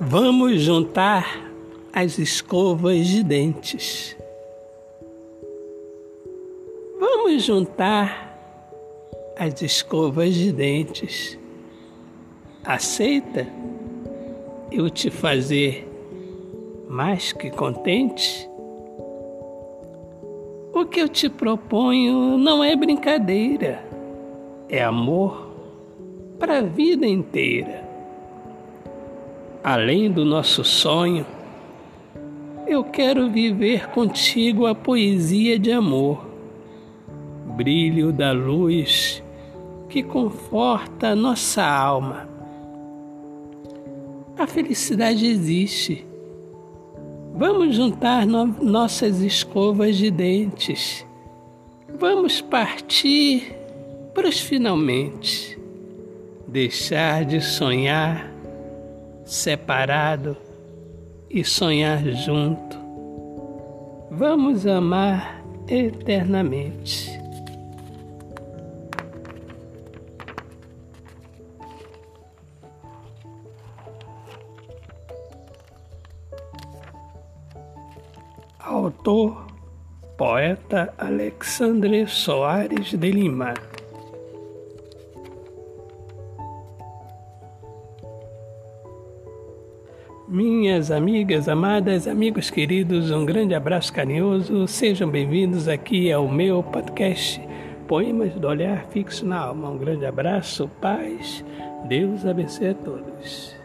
Vamos juntar as escovas de dentes. Vamos juntar as escovas de dentes. Aceita eu te fazer mais que contente? O que eu te proponho não é brincadeira, é amor para a vida inteira. Além do nosso sonho, eu quero viver contigo a poesia de amor, brilho da luz que conforta nossa alma. A felicidade existe Vamos juntar no nossas escovas de dentes. Vamos partir para os finalmente. Deixar de sonhar separado e sonhar junto. Vamos amar eternamente. Autor, poeta Alexandre Soares de Lima. Minhas amigas amadas, amigos queridos, um grande abraço carinhoso. Sejam bem-vindos aqui ao meu podcast Poemas do Olhar Fixo na Alma. Um grande abraço, paz, Deus abençoe a todos.